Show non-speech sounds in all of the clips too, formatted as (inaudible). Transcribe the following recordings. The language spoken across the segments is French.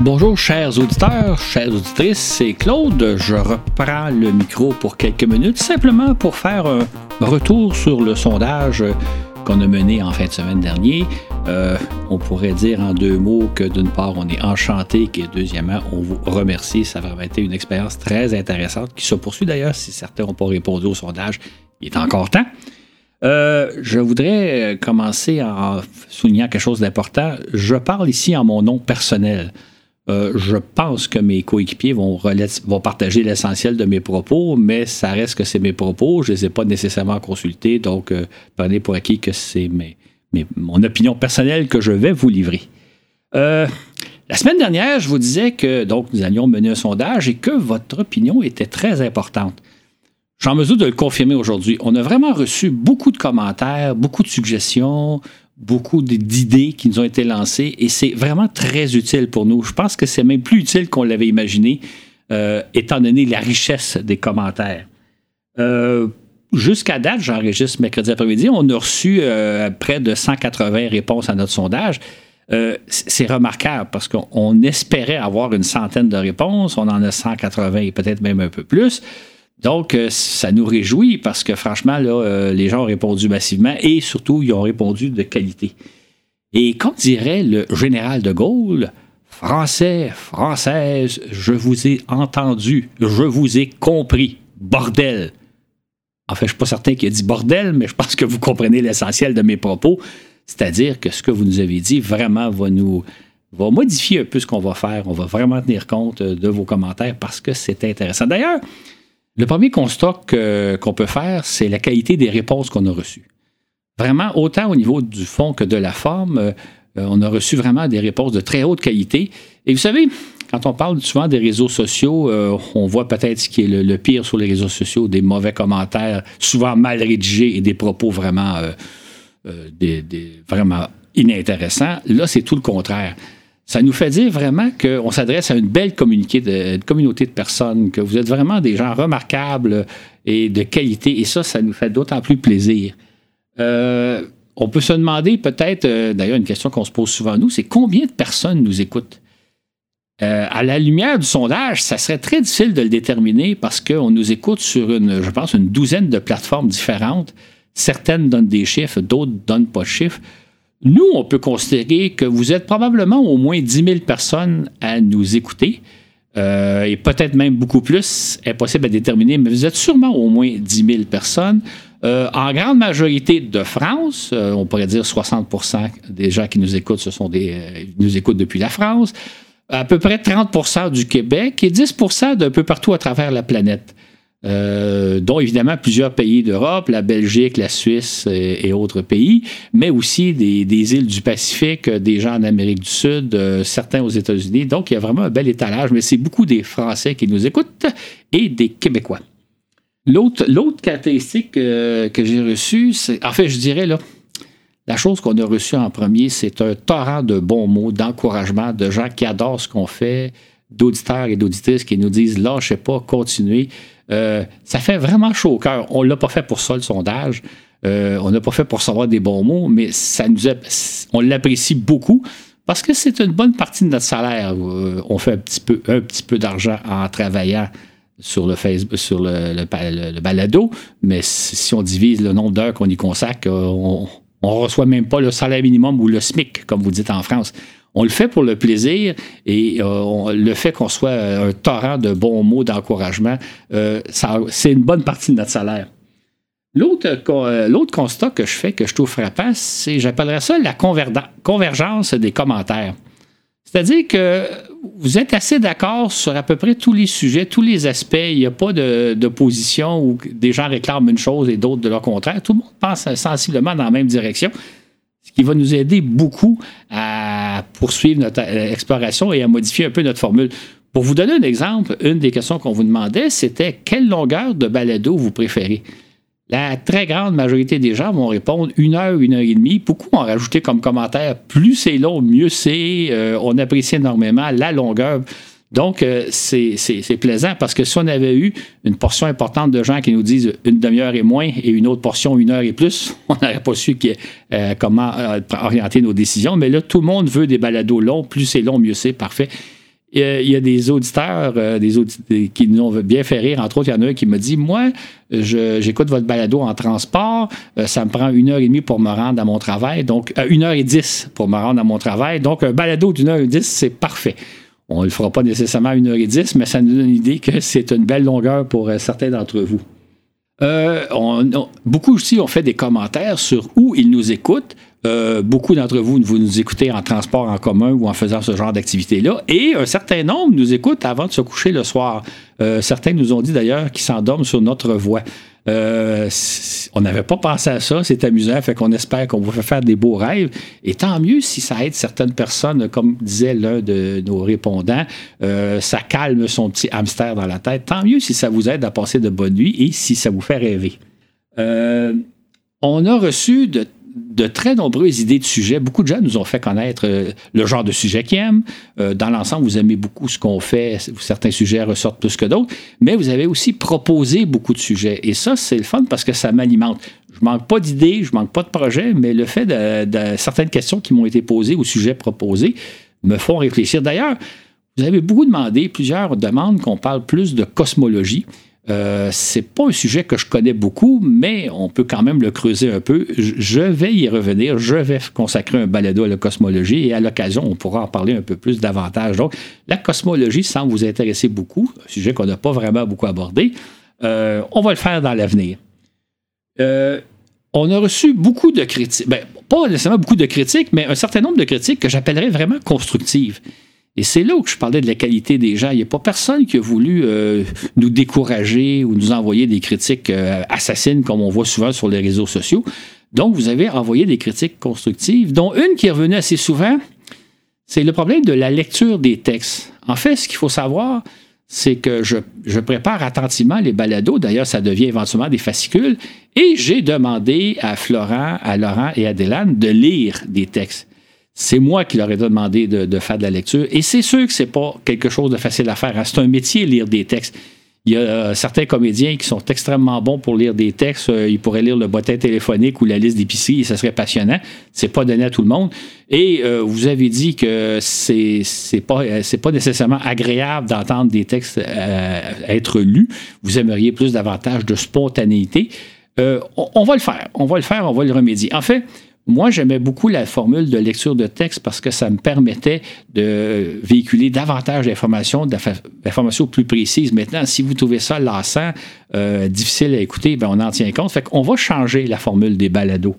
Bonjour chers auditeurs, chères auditrices, c'est Claude. Je reprends le micro pour quelques minutes, simplement pour faire un retour sur le sondage qu'on a mené en fin de semaine dernier. Euh, on pourrait dire en deux mots que d'une part, on est enchanté, et deuxièmement, on vous remercie. Ça a vraiment été une expérience très intéressante qui se poursuit d'ailleurs. Si certains n'ont pas répondu au sondage, il est encore temps. Euh, je voudrais commencer en soulignant quelque chose d'important. Je parle ici en mon nom personnel. Euh, je pense que mes coéquipiers vont, partager l'essentiel de mes propos, mais ça reste que c'est mes propos. Je ne les ai pas nécessairement consultés, donc euh, prenez pour acquis que c'est mon opinion personnelle que je vais vous livrer. Euh, la semaine dernière, je vous disais que donc nous allions mener un sondage et que votre opinion était très importante. Je suis en mesure de le confirmer aujourd'hui. On a vraiment reçu beaucoup de commentaires, beaucoup de suggestions, beaucoup d'idées qui nous ont été lancées et c'est vraiment très utile pour nous. Je pense que c'est même plus utile qu'on l'avait imaginé, euh, étant donné la richesse des commentaires. Euh, jusqu'à date, j'enregistre mercredi après-midi, on a reçu euh, près de 180 réponses à notre sondage. c'est remarquable parce qu'on espérait avoir une centaine de réponses, on en a 180 et peut-être même un peu plus. Donc, euh, ça nous réjouit parce que franchement, euh, les gens ont répondu massivement et surtout, ils ont répondu de qualité. Et comme dirait le général de Gaulle, Français, Française, je vous ai entendu, je vous ai compris, bordel. En fait, je ne suis pas certain qu'il a dit bordel, mais je pense que vous comprenez l'essentiel de mes propos. C'est-à-dire que ce que vous nous avez dit vraiment va nous va modifier un peu ce qu'on va faire. On va vraiment tenir compte de vos commentaires parce que c'est intéressant. D'ailleurs, le premier constat qu'on peut faire, c'est la qualité des réponses qu'on a reçues. Vraiment, autant au niveau du fond que de la forme, euh, on a reçu vraiment des réponses de très haute qualité. Et vous savez, quand on parle souvent des réseaux sociaux, euh, on voit peut-être ce qui est le, pire sur les réseaux sociaux, des mauvais commentaires, souvent mal rédigés et des propos vraiment, euh, vraiment inintéressants. Là, c'est tout le contraire ça nous fait dire vraiment qu'on s'adresse à une belle communauté de, personnes, que vous êtes vraiment des gens remarquables et de qualité, et ça, ça nous fait d'autant plus plaisir. Euh, on peut se demander peut-être, euh, d'ailleurs, une question qu'on se pose souvent nous, c'est combien de personnes nous écoutent? Euh, à la lumière du sondage, ça serait très difficile de le déterminer parce qu'on nous écoute sur une, je pense, une douzaine de plateformes différentes. Certaines donnent des chiffres, d'autres ne donnent pas de chiffres. Nous, on peut considérer que vous êtes probablement au moins 10 000 personnes à nous écouter. Euh, et peut-être même beaucoup plus, impossible à déterminer, mais vous êtes sûrement au moins 10 000 personnes. Euh, en grande majorité de France, euh, on pourrait dire 60% des gens qui nous écoutent, ce sont des, nous écoutent depuis la France. À peu près 30% du Québec et 10% d'un peu partout à travers la planète. Euh, dont évidemment plusieurs pays d'Europe, la Belgique, la Suisse et, autres pays, mais aussi des, îles du Pacifique, des gens en Amérique du Sud, euh, certains aux États-Unis. Donc, il y a vraiment un bel étalage, mais c'est beaucoup des Français qui nous écoutent et des Québécois. L'autre, caractéristique euh, que j'ai reçue, en fait, je dirais là, la chose qu'on a reçue en premier, c'est un torrent de bons mots, d'encouragement, de gens qui adorent ce qu'on fait, d'auditeurs et d'auditrices qui nous disent lâchez pas, continuez. Euh, ça fait vraiment chaud au cœur. On ne l'a pas fait pour ça, le sondage. Euh, on n'a pas fait pour savoir des bons mots, mais ça nous on l'apprécie beaucoup parce que c'est une bonne partie de notre salaire. Euh, on fait un petit peu, peu d'argent en travaillant sur le Facebook, sur le, balado, mais si on divise le nombre d'heures qu'on y consacre, on ne reçoit même pas le salaire minimum ou le SMIC, comme vous dites en France. On le fait pour le plaisir et euh, le fait qu'on soit un torrent de bons mots, d'encouragement, euh, c'est une bonne partie de notre salaire. Euh, l'autre constat que je fais, que je trouve frappant, c'est, j'appellerais ça la convergence des commentaires. C'est-à-dire que vous êtes assez d'accord sur à peu près tous les sujets, tous les aspects. Il n'y a pas de, position où des gens réclament une chose et d'autres de leur contraire. Tout le monde pense sensiblement dans la même direction qui va nous aider beaucoup à poursuivre notre euh, exploration et à modifier un peu notre formule. Pour vous donner un exemple, une des questions qu'on vous demandait, c'était quelle longueur de balado vous préférez? La très grande majorité des gens vont répondre une heure, une heure et demie. Beaucoup ont rajouté comme commentaire plus c'est long, mieux c'est. Euh, on apprécie énormément la longueur. Donc, euh, c'est plaisant parce que si on avait eu une portion importante de gens qui nous disent une demi-heure et moins et une autre portion une heure et plus, (laughs) on n'aurait pas su euh, comment euh, orienter nos décisions. Mais là, tout le monde veut des balados longs. Plus c'est long, mieux c'est. Parfait. il y a des auditeurs euh, des qui nous ont bien fait rire. Entre autres, il y en a un qui m'a dit Moi, j'écoute votre balado en transport. Euh, ça me prend une heure et demie pour me rendre à mon travail. Donc, euh, une heure et dix pour me rendre à mon travail. Donc, un balado d'une heure et dix, c'est parfait. On ne le fera pas nécessairement et dix, mais ça nous donne une idée que c'est une belle longueur pour certains d'entre vous. beaucoup aussi ont fait des commentaires sur où ils nous écoutent. Euh, beaucoup d'entre vous, vous nous écoutez en transport en commun ou en faisant ce genre d'activité-là. Et un certain nombre nous écoutent avant de se coucher le soir. Euh, certains nous ont dit d'ailleurs qu'ils s'endorment sur notre voix. Euh, on n'avait pas pensé à ça, c'est amusant, fait qu'on espère qu'on va faire des beaux rêves. Et tant mieux si ça aide certaines personnes, comme disait l'un de nos répondants, ça calme son petit hamster dans la tête. Tant mieux si ça vous aide à passer de bonnes nuits et si ça vous fait rêver. on a reçu de de très nombreuses idées de sujets. Beaucoup de gens nous ont fait connaître euh, le genre de sujet qu'ils aiment. Euh, dans l'ensemble, vous aimez beaucoup ce qu'on fait. Certains sujets ressortent plus que d'autres. Mais vous avez aussi proposé beaucoup de sujets. Et ça, c'est le fun parce que ça m'alimente. Je manque pas d'idées, je manque pas de projets, mais le fait de, certaines questions qui m'ont été posées au sujet proposé me font réfléchir. D'ailleurs, vous avez beaucoup demandé, plusieurs demandent qu'on parle plus de cosmologie. Euh, c'est pas un sujet que je connais beaucoup, mais on peut quand même le creuser un peu. Je vais y revenir. Je vais consacrer un balado à la cosmologie et à l'occasion, on pourra en parler un peu plus davantage. Donc, la cosmologie semble vous intéresser beaucoup, un sujet qu'on n'a pas vraiment beaucoup abordé. Euh, on va le faire dans l'avenir. Euh, on a reçu beaucoup de critiques, ben, pas nécessairement beaucoup de critiques, mais un certain nombre de critiques que j'appellerais vraiment constructives. Et c'est là où je parlais de la qualité des gens. Il n'y a pas personne qui a voulu euh, nous décourager ou nous envoyer des critiques euh, assassines comme on voit souvent sur les réseaux sociaux. Donc, vous avez envoyé des critiques constructives, dont une qui est revenue assez souvent, c'est le problème de la lecture des textes. En fait, ce qu'il faut savoir, c'est que je, je, prépare attentivement les balados. D'ailleurs, ça devient éventuellement des fascicules. Et j'ai demandé à Florent, à Laurent et à Délane de lire des textes. C'est moi qui leur ai demandé de, faire de la lecture. Et c'est sûr que c'est pas quelque chose de facile à faire. Hein. C'est un métier, lire des textes. Il y a euh, certains comédiens qui sont extrêmement bons pour lire des textes. Euh, ils pourraient lire le bottin téléphonique ou la liste d'épicerie et ça serait passionnant. C'est pas donné à tout le monde. Et euh, vous avez dit que c'est c'est pas c'est pas nécessairement agréable d'entendre des textes être lus. Vous aimeriez plus davantage de spontanéité. On, on, va le faire. On va le faire. On va le remédier. En fait, moi, j'aimais beaucoup la formule de lecture de texte parce que ça me permettait de véhiculer davantage d'informations, d'informations plus précises. Maintenant, si vous trouvez ça lassant, euh, difficile à écouter, ben on en tient compte. Fait qu'on va changer la formule des balados.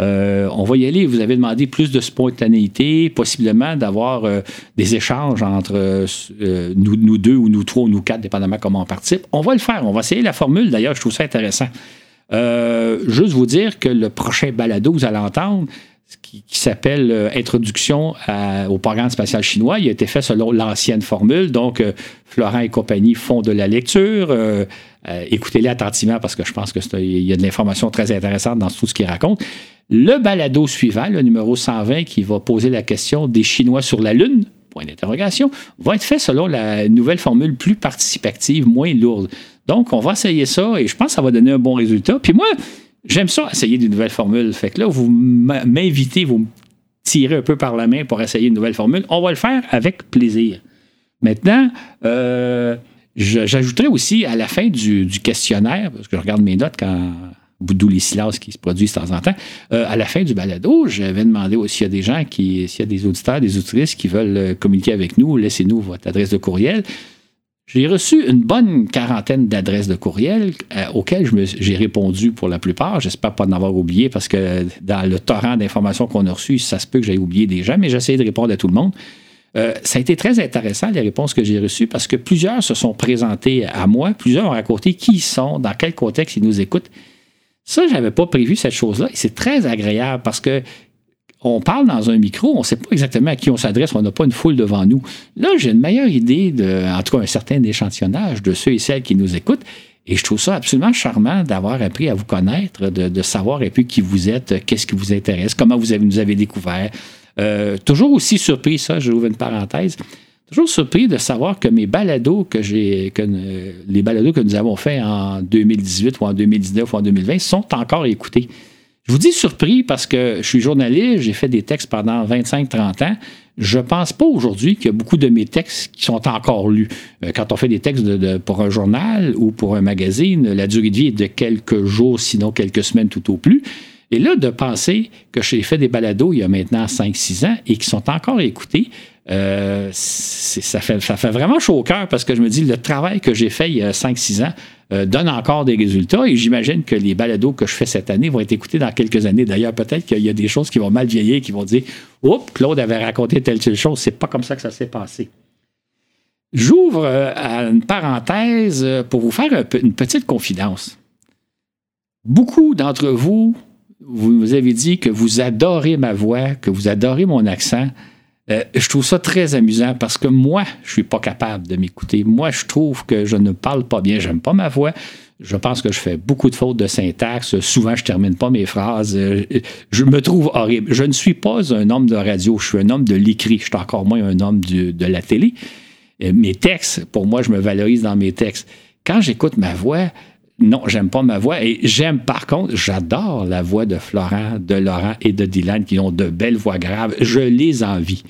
Euh, on va y aller. Vous avez demandé plus de spontanéité, possiblement d'avoir euh, des échanges entre nous, nous, deux ou nous trois ou nous quatre, dépendamment comment on participe. On va le faire. On va essayer la formule. D'ailleurs, je trouve ça intéressant. Euh, juste vous dire que le prochain balado, vous allez entendre, qui, s'appelle euh, Introduction au programme spatial chinois. Il a été fait selon l'ancienne formule. Donc, euh, Florent et compagnie font de la lecture. Écoutez-les attentivement parce que je pense qu'il y a de l'information très intéressante dans tout ce qu'il raconte. Le balado suivant, le numéro 120, qui va poser la question des Chinois sur la Lune, point d'interrogation, va être fait selon la nouvelle formule plus participative, moins lourde. Donc, on va essayer ça et je pense que ça va donner un bon résultat. Puis moi, j'aime ça, essayer des nouvelles formules. Fait que là, vous m'invitez, vous me tirez un peu par la main pour essayer une nouvelle formule. On va le faire avec plaisir. Maintenant, euh, j'ajouterai aussi à la fin du, questionnaire, parce que je regarde mes notes quand d'où les silences qui se produisent de temps en temps. Euh, à la fin du balado, j'avais demandé s'il y a des gens qui, s'il y a des auditeurs, des auditrices qui veulent euh, communiquer avec nous, laissez-nous votre adresse de courriel. J'ai reçu une bonne quarantaine d'adresses de courriel euh, auxquelles j'ai répondu pour la plupart. J'espère pas en avoir oublié parce que dans le torrent d'informations qu'on a reçues, ça se peut que j'aie oublié des gens, mais j'essaie de répondre à tout le monde. Ça a été très intéressant, les réponses que j'ai reçues, parce que plusieurs se sont présentés à moi, plusieurs ont raconté qui ils sont, dans quel contexte ils nous écoutent. Ça, je n'avais pas prévu cette chose-là. Et c'est très agréable parce que on parle dans un micro, on ne sait pas exactement à qui on s'adresse, on n'a pas une foule devant nous. Là, j'ai une meilleure idée, de, en tout cas un certain échantillonnage de ceux et celles qui nous écoutent. Et je trouve ça absolument charmant d'avoir appris à vous connaître, de, savoir un peu qui vous êtes, qu'est-ce qui vous intéresse, comment vous nous avez découvert. Euh, toujours aussi surpris, ça, je ouvre une parenthèse, toujours surpris de savoir que mes balados que j'ai, que, les balados que nous avons faits en 2018 ou en 2019 ou en 2020 sont encore écoutés. Je vous dis surpris parce que je suis journaliste, j'ai fait des textes pendant 25-30 ans. je pense pas aujourd'hui qu'il y a beaucoup de mes textes qui sont encore lus. Euh, quand on fait des textes pour un journal ou pour un magazine, la durée de vie est de quelques jours, sinon quelques semaines tout au plus. Et là, de penser que j'ai fait des balados il y a maintenant 5-6 ans et qui sont encore écoutés, euh, ça, fait, vraiment chaud au cœur parce que je me dis, le travail que j'ai fait il y a 5-6 ans euh, donne encore des résultats et j'imagine que les balados que je fais cette année vont être écoutés dans quelques années. D'ailleurs, peut-être qu'il y a des choses qui vont mal vieillir, qui vont dire Oups, Claude avait raconté telle telle chose, c'est pas comme ça que ça s'est passé. J'ouvre euh, une parenthèse pour vous faire une petite confidence. Beaucoup d'entre vous, vous avez dit que vous adorez ma voix, que vous adorez mon accent. Euh, je trouve ça très amusant parce que moi, je suis pas capable de m'écouter. Moi, je trouve que je ne parle pas bien. J'aime pas ma voix. Je pense que je fais beaucoup de fautes de syntaxe. Souvent, je termine pas mes phrases. Euh, je me trouve horrible. Je ne suis pas un homme de radio. Je suis un homme de l'écrit. Je suis encore moins un homme de la télé. Euh, mes textes, pour moi, je me valorise dans mes textes. Quand j'écoute ma voix, non, j'aime pas ma voix. Et j'aime, par contre, j'adore la voix de Florent, de Laurent et de Dylan qui ont de belles voix graves. Je les envie.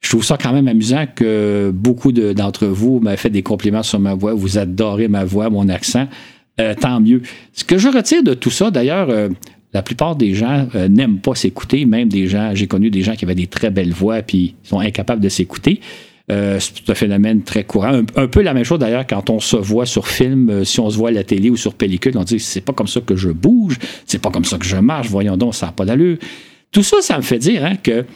Je trouve ça quand même amusant que beaucoup d'entre vous m'avaient fait des compliments sur ma voix. Vous adorez ma voix, mon accent. Euh, tant mieux. Ce que je retire de tout ça, d'ailleurs, euh, la plupart des gens euh, n'aiment pas s'écouter, même des gens, j'ai connu des gens qui avaient des très belles voix puis sont incapables de s'écouter. Euh, c'est un phénomène très courant. Un, peu la même chose d'ailleurs quand on se voit sur film, euh, si on se voit à la télé ou sur pellicule, on dit c'est pas comme ça que je bouge, c'est pas comme ça que je marche, voyons donc, ça n'a pas d'allure. Tout ça, ça me fait dire hein, que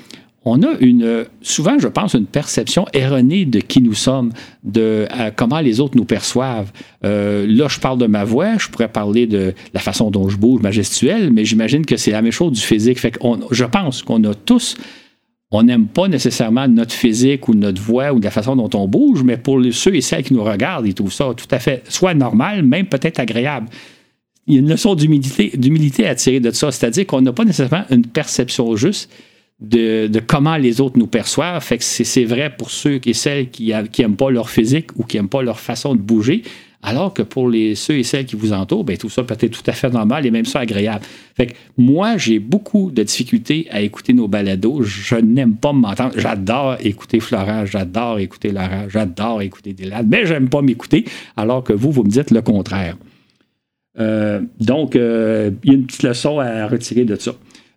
on a une, souvent, je pense, une perception erronée de qui nous sommes, de comment les autres nous perçoivent. Euh, là, je parle de ma voix, je pourrais parler de la façon dont je bouge, ma gestuelle, mais j'imagine que c'est la même chose du physique. Fait je pense qu'on a tous on n'aime pas nécessairement notre physique ou notre voix ou la façon dont on bouge, mais pour ceux et celles qui nous regardent, ils trouvent ça tout à fait soit normal, même peut-être agréable. Il y a une leçon d'humilité à tirer de ça, c'est-à-dire qu'on n'a pas nécessairement une perception juste de, comment les autres nous perçoivent. Fait que c'est vrai pour ceux et celles qui n'aiment pas leur physique ou qui n'aiment pas leur façon de bouger, alors que pour les, ceux et celles qui vous entourent, ben, tout ça peut être tout à fait normal et même ça agréable. Fait que moi, j'ai beaucoup de difficultés à écouter nos balados. Je n'aime pas m'entendre. J'adore écouter Florent, j'adore écouter Laurent, j'adore écouter Dylan, mais j'aime pas m'écouter, alors que vous, vous me dites le contraire. Euh, donc, euh, il y a une petite leçon à retirer de ça.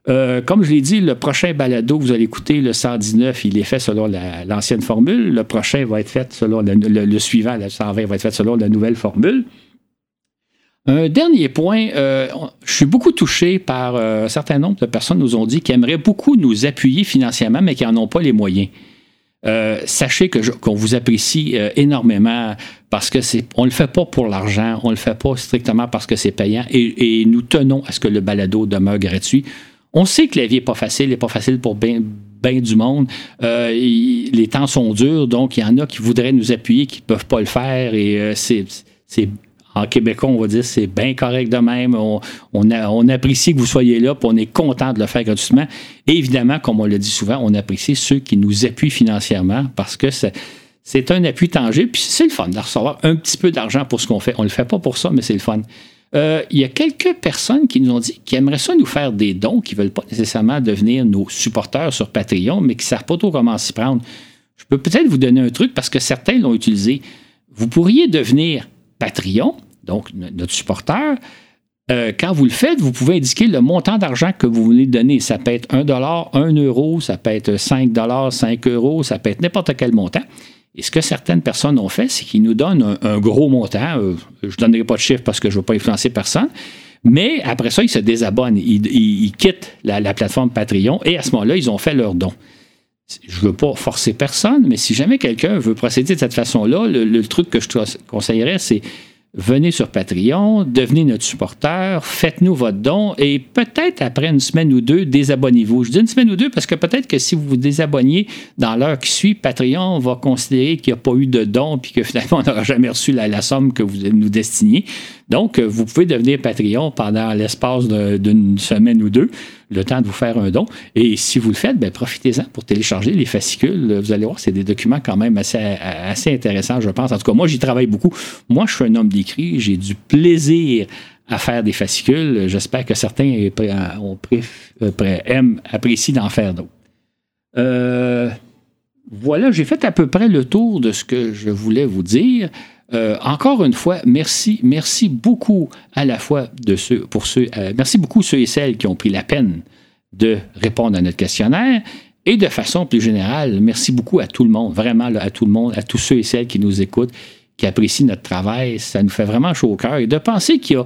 Euh, comme je l'ai dit, le prochain balado vous allez écouter, le 119, il est fait selon l'ancienne formule. Le prochain va être fait selon le, suivant, le 120 va être fait selon la nouvelle formule. Un dernier point, euh, je suis beaucoup touché par euh, un certain nombre de personnes nous ont dit qu'ils aimeraient beaucoup nous appuyer financièrement, mais qui n'en ont pas les moyens. sachez que qu'on vous apprécie énormément parce que c'est on le fait pas pour l'argent, on le fait pas strictement parce que c'est payant et, nous tenons à ce que le balado demeure gratuit. On sait que la vie n'est pas facile, n'est pas facile pour bien du monde. Euh, les temps sont durs, donc il y en a qui voudraient nous appuyer, qui ne peuvent pas le faire. Et euh, c'est, en québécois, on va dire c'est bien correct de même. On, on, apprécie que vous soyez là, puis on est content de le faire gratuitement. Et évidemment, comme on le dit souvent, on apprécie ceux qui nous appuient financièrement parce que c'est, c'est un appui tangible. Puis c'est le fun de recevoir un petit peu d'argent pour ce qu'on fait. On ne le fait pas pour ça, mais c'est le fun. Euh, il y a quelques personnes qui nous ont dit qu'ils aimeraient ça nous faire des dons, qui ne veulent pas nécessairement devenir nos supporters sur Patreon, mais qui ne savent pas trop comment s'y prendre. Je peux peut-être vous donner un truc parce que certains l'ont utilisé. Vous pourriez devenir Patreon, donc notre supporter. Euh, quand vous le faites, vous pouvez indiquer le montant d'argent que vous voulez donner. Ça peut être 1 1 euro, ça peut être 5 5 euros, ça peut être n'importe quel montant. Et ce que certaines personnes ont fait, c'est qu'ils nous donnent un, gros montant. Euh, je ne donnerai pas de chiffre parce que je ne veux pas influencer personne. Mais après ça, ils se désabonnent. Ils, quittent la, plateforme Patreon et à ce moment-là, ils ont fait leur don. Je ne veux pas forcer personne, mais si jamais quelqu'un veut procéder de cette façon-là, le, truc que je te conseillerais, c'est venez sur Patreon, devenez notre supporter, faites-nous votre don et peut-être après une semaine ou deux, désabonnez-vous. Je dis une semaine ou deux parce que peut-être que si vous vous désabonniez dans l'heure qui suit, Patreon va considérer qu'il n'y a pas eu de don puis que finalement on n'aura jamais reçu la, somme que vous nous destiniez. Donc, euh, vous pouvez devenir Patreon pendant l'espace d'une semaine ou deux, le temps de vous faire un don. Et si vous le faites, ben, profitez-en pour télécharger les fascicules. Vous allez voir, c'est des documents quand même assez, assez intéressants, je pense. En tout cas, moi, j'y travaille beaucoup. Moi, je suis un homme d'écrit. J'ai du plaisir à faire des fascicules. J'espère que certains ont, euh, aiment, apprécient d'en faire d'autres. Euh, Voilà, j'ai fait à peu près le tour de ce que je voulais vous dire. Euh, encore une fois, merci, merci beaucoup à la fois de ceux, pour ceux, euh, merci beaucoup ceux et celles qui ont pris la peine de répondre à notre questionnaire. Et de façon plus générale, merci beaucoup à tout le monde, vraiment à tout le monde, à tous ceux et celles qui nous écoutent, qui apprécient notre travail. Ça nous fait vraiment chaud au cœur. Et de penser qu'il y a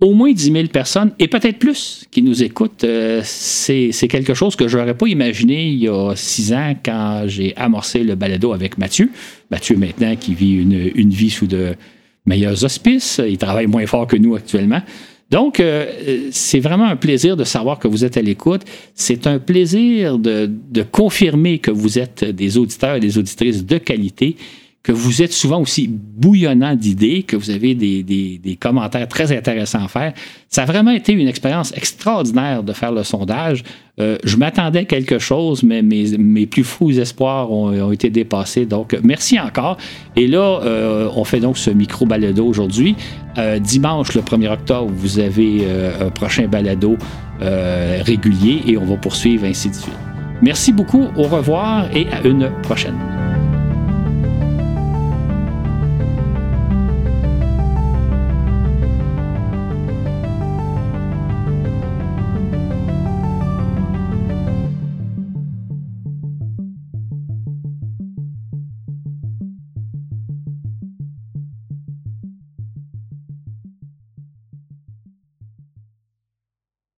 au moins 10 000 personnes, et peut-être plus, qui nous écoutent, euh, c'est quelque chose que je n'aurais pas imaginé il y a six ans quand j'ai amorcé le balado avec Mathieu. Mathieu, maintenant, qui vit une, une vie sous de meilleurs auspices. Il travaille moins fort que nous actuellement. Donc, euh, c'est vraiment un plaisir de savoir que vous êtes à l'écoute. C'est un plaisir de, de, confirmer que vous êtes des auditeurs et des auditrices de qualité que vous êtes souvent aussi bouillonnant d'idées, que vous avez des, des, commentaires très intéressants à faire. Ça a vraiment été une expérience extraordinaire de faire le sondage. Euh, je m'attendais à quelque chose, mais mes, mes plus fous espoirs ont, ont, été dépassés. Donc, merci encore. Et là, euh, on fait donc ce micro balado aujourd'hui. Euh, dimanche, le 1er octobre, vous avez un prochain balado régulier et on va poursuivre ainsi de suite. Merci beaucoup, au revoir et à une prochaine.